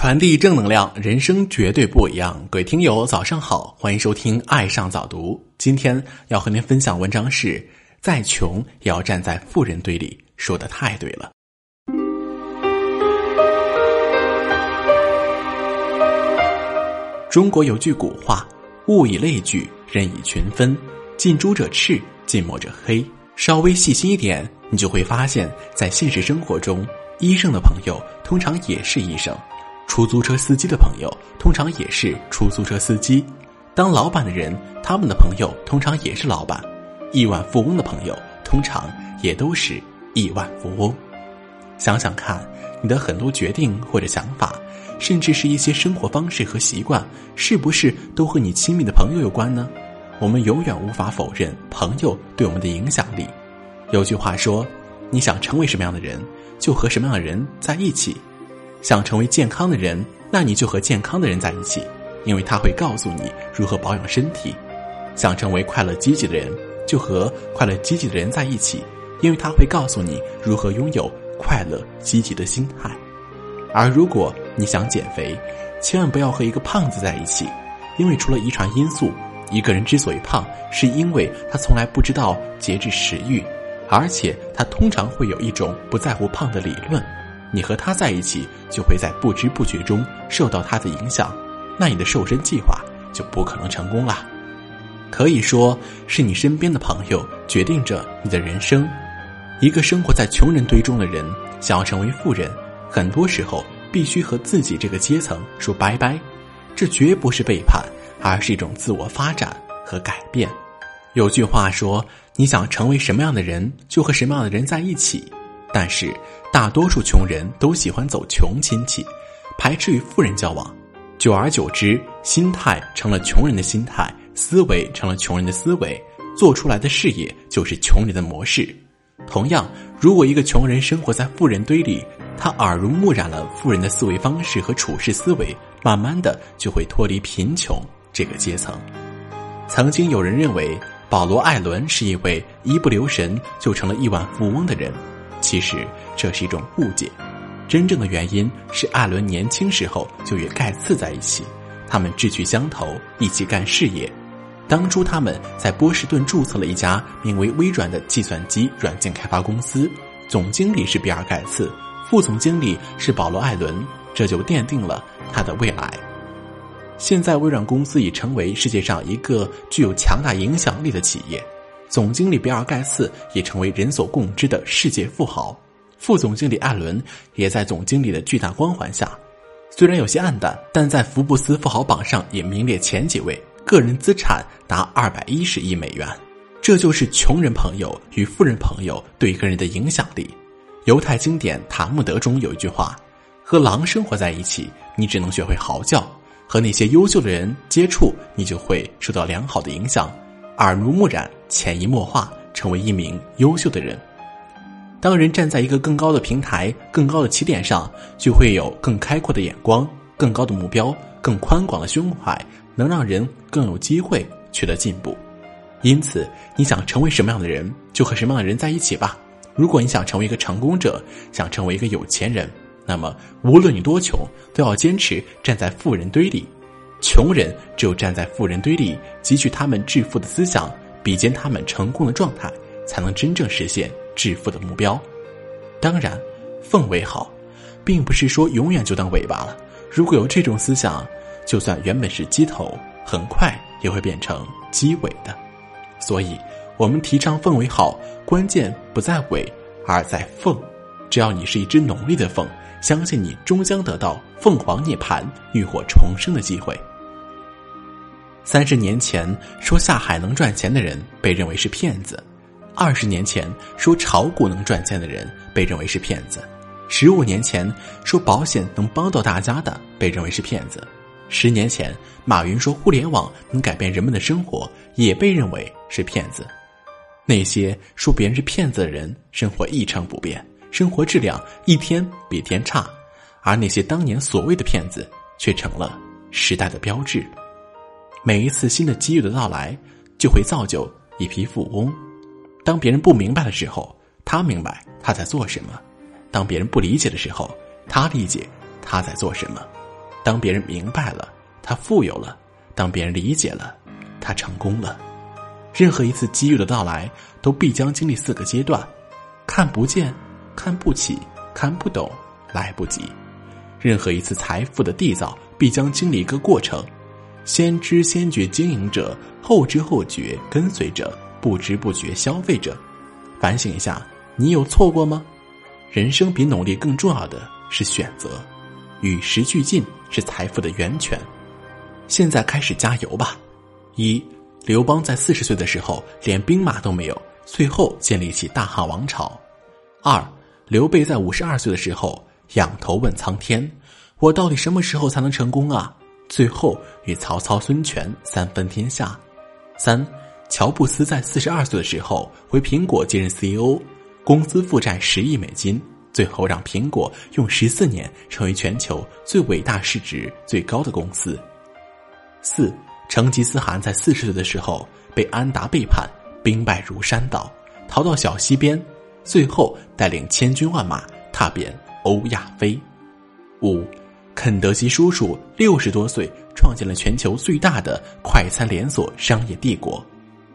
传递正能量，人生绝对不一样。各位听友，早上好，欢迎收听《爱上早读》。今天要和您分享文章是：再穷也要站在富人堆里。说的太对了。中国有句古话：“物以类聚，人以群分。近朱者赤，近墨者黑。”稍微细心一点，你就会发现，在现实生活中，医生的朋友通常也是医生。出租车司机的朋友通常也是出租车司机，当老板的人，他们的朋友通常也是老板，亿万富翁的朋友通常也都是亿万富翁。想想看，你的很多决定或者想法，甚至是一些生活方式和习惯，是不是都和你亲密的朋友有关呢？我们永远无法否认朋友对我们的影响力。有句话说：“你想成为什么样的人，就和什么样的人在一起。”想成为健康的人，那你就和健康的人在一起，因为他会告诉你如何保养身体；想成为快乐积极的人，就和快乐积极的人在一起，因为他会告诉你如何拥有快乐积极的心态。而如果你想减肥，千万不要和一个胖子在一起，因为除了遗传因素，一个人之所以胖，是因为他从来不知道节制食欲，而且他通常会有一种不在乎胖的理论。你和他在一起，就会在不知不觉中受到他的影响，那你的瘦身计划就不可能成功了。可以说是你身边的朋友决定着你的人生。一个生活在穷人堆中的人，想要成为富人，很多时候必须和自己这个阶层说拜拜。这绝不是背叛，而是一种自我发展和改变。有句话说：“你想成为什么样的人，就和什么样的人在一起。”但是，大多数穷人都喜欢走穷亲戚，排斥与富人交往，久而久之，心态成了穷人的心态，思维成了穷人的思维，做出来的事业就是穷人的模式。同样，如果一个穷人生活在富人堆里，他耳濡目染了富人的思维方式和处事思维，慢慢的就会脱离贫穷这个阶层。曾经有人认为，保罗·艾伦是一位一不留神就成了亿万富翁的人。其实这是一种误解，真正的原因是艾伦年轻时候就与盖茨在一起，他们志趣相投，一起干事业。当初他们在波士顿注册了一家名为微软的计算机软件开发公司，总经理是比尔盖茨，副总经理是保罗艾伦，这就奠定了他的未来。现在微软公司已成为世界上一个具有强大影响力的企业。总经理比尔·盖茨也成为人所共知的世界富豪，副总经理艾伦也在总经理的巨大光环下，虽然有些暗淡，但在福布斯富豪榜上也名列前几位，个人资产达二百一十亿美元。这就是穷人朋友与富人朋友对一个人的影响力。犹太经典《塔木德》中有一句话：“和狼生活在一起，你只能学会嚎叫；和那些优秀的人接触，你就会受到良好的影响。”耳濡目染，潜移默化，成为一名优秀的人。当人站在一个更高的平台、更高的起点上，就会有更开阔的眼光、更高的目标、更宽广的胸怀，能让人更有机会取得进步。因此，你想成为什么样的人，就和什么样的人在一起吧。如果你想成为一个成功者，想成为一个有钱人，那么无论你多穷，都要坚持站在富人堆里。穷人只有站在富人堆里，汲取他们致富的思想，比肩他们成功的状态，才能真正实现致富的目标。当然，凤尾好，并不是说永远就当尾巴了。如果有这种思想，就算原本是鸡头，很快也会变成鸡尾的。所以，我们提倡凤尾好，关键不在尾，而在凤。只要你是一只浓丽的凤，相信你终将得到凤凰涅槃、浴火重生的机会。三十年前说下海能赚钱的人被认为是骗子，二十年前说炒股能赚钱的人被认为是骗子，十五年前说保险能帮到大家的被认为是骗子，十年前马云说互联网能改变人们的生活也被认为是骗子。那些说别人是骗子的人，生活一成不变，生活质量一天比一天差，而那些当年所谓的骗子却成了时代的标志。每一次新的机遇的到来，就会造就一批富翁。当别人不明白的时候，他明白他在做什么；当别人不理解的时候，他理解他在做什么。当别人明白了，他富有了；当别人理解了，他成功了。任何一次机遇的到来，都必将经历四个阶段：看不见、看不起、看不懂、来不及。任何一次财富的缔造，必将经历一个过程：先知先觉经营者，后知后觉跟随者，不知不觉消费者。反省一下，你有错过吗？人生比努力更重要的是选择，与时俱进是财富的源泉。现在开始加油吧！一。刘邦在四十岁的时候连兵马都没有，最后建立起大汉王朝。二，刘备在五十二岁的时候仰头问苍天：“我到底什么时候才能成功啊？”最后与曹操、孙权三分天下。三，乔布斯在四十二岁的时候回苹果接任 CEO，公司负债十亿美金，最后让苹果用十四年成为全球最伟大、市值最高的公司。四。成吉思汗在四十岁的时候被安达背叛，兵败如山倒，逃到小溪边，最后带领千军万马踏遍欧亚非。五，肯德基叔叔六十多岁创建了全球最大的快餐连锁商业帝国。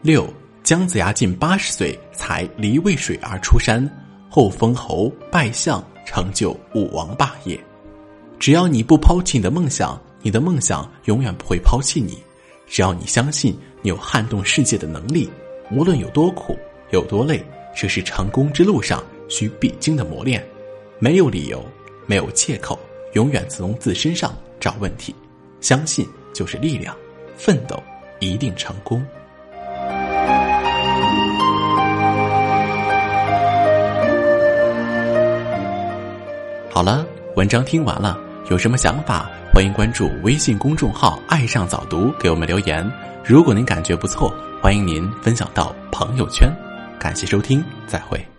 六，姜子牙近八十岁才离渭水而出山，后封侯拜相，成就武王霸业。只要你不抛弃你的梦想，你的梦想永远不会抛弃你。只要你相信你有撼动世界的能力，无论有多苦有多累，这是成功之路上需必经的磨练。没有理由，没有借口，永远从自身上找问题。相信就是力量，奋斗一定成功。好了，文章听完了，有什么想法？欢迎关注微信公众号“爱上早读”，给我们留言。如果您感觉不错，欢迎您分享到朋友圈。感谢收听，再会。